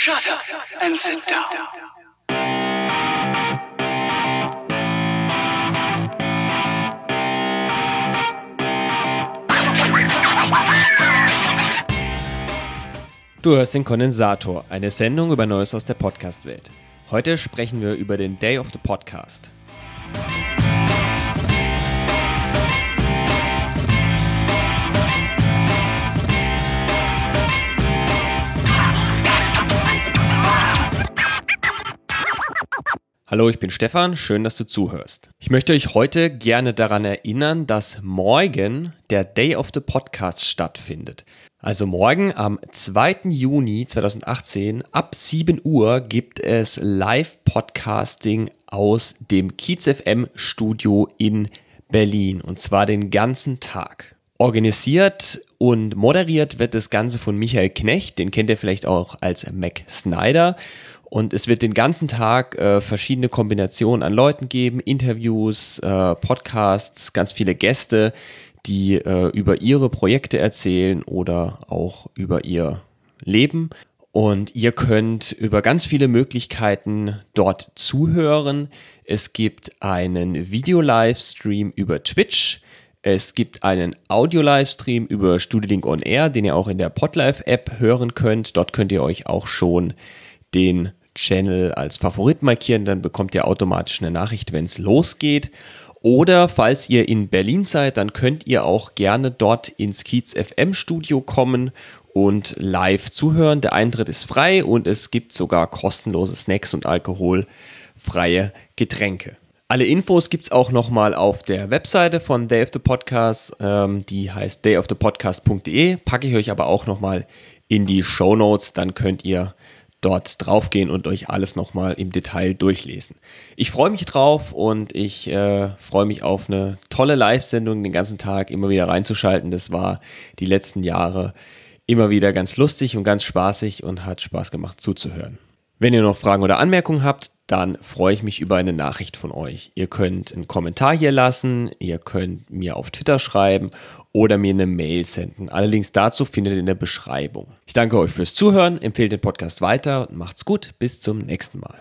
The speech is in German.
Shut up and sit down. Du hörst den Kondensator, eine Sendung über Neues aus der Podcast-Welt. Heute sprechen wir über den Day of the Podcast. Hallo, ich bin Stefan, schön, dass du zuhörst. Ich möchte euch heute gerne daran erinnern, dass morgen der Day of the Podcast stattfindet. Also morgen am 2. Juni 2018 ab 7 Uhr gibt es Live-Podcasting aus dem Kiez FM Studio in Berlin und zwar den ganzen Tag. Organisiert und moderiert wird das Ganze von Michael Knecht, den kennt ihr vielleicht auch als Mac Snyder. Und es wird den ganzen Tag äh, verschiedene Kombinationen an Leuten geben, Interviews, äh, Podcasts, ganz viele Gäste, die äh, über ihre Projekte erzählen oder auch über ihr Leben. Und ihr könnt über ganz viele Möglichkeiten dort zuhören. Es gibt einen Video-Livestream über Twitch. Es gibt einen Audio-Livestream über StudioLink On Air, den ihr auch in der Podlife-App hören könnt. Dort könnt ihr euch auch schon den Channel als Favorit markieren, dann bekommt ihr automatisch eine Nachricht, wenn es losgeht. Oder falls ihr in Berlin seid, dann könnt ihr auch gerne dort ins Kiez FM Studio kommen und live zuhören. Der Eintritt ist frei und es gibt sogar kostenlose Snacks und alkoholfreie Getränke. Alle Infos gibt es auch nochmal auf der Webseite von Day of the Podcast. Ähm, die heißt dayofthepodcast.de. Packe ich euch aber auch nochmal in die Show Notes. Dann könnt ihr dort draufgehen und euch alles nochmal im Detail durchlesen. Ich freue mich drauf und ich äh, freue mich auf eine tolle Live-Sendung den ganzen Tag immer wieder reinzuschalten. Das war die letzten Jahre immer wieder ganz lustig und ganz spaßig und hat Spaß gemacht zuzuhören. Wenn ihr noch Fragen oder Anmerkungen habt, dann freue ich mich über eine Nachricht von euch. Ihr könnt einen Kommentar hier lassen, ihr könnt mir auf Twitter schreiben oder mir eine Mail senden. Alle Links dazu findet ihr in der Beschreibung. Ich danke euch fürs Zuhören, empfehlt den Podcast weiter und macht's gut. Bis zum nächsten Mal.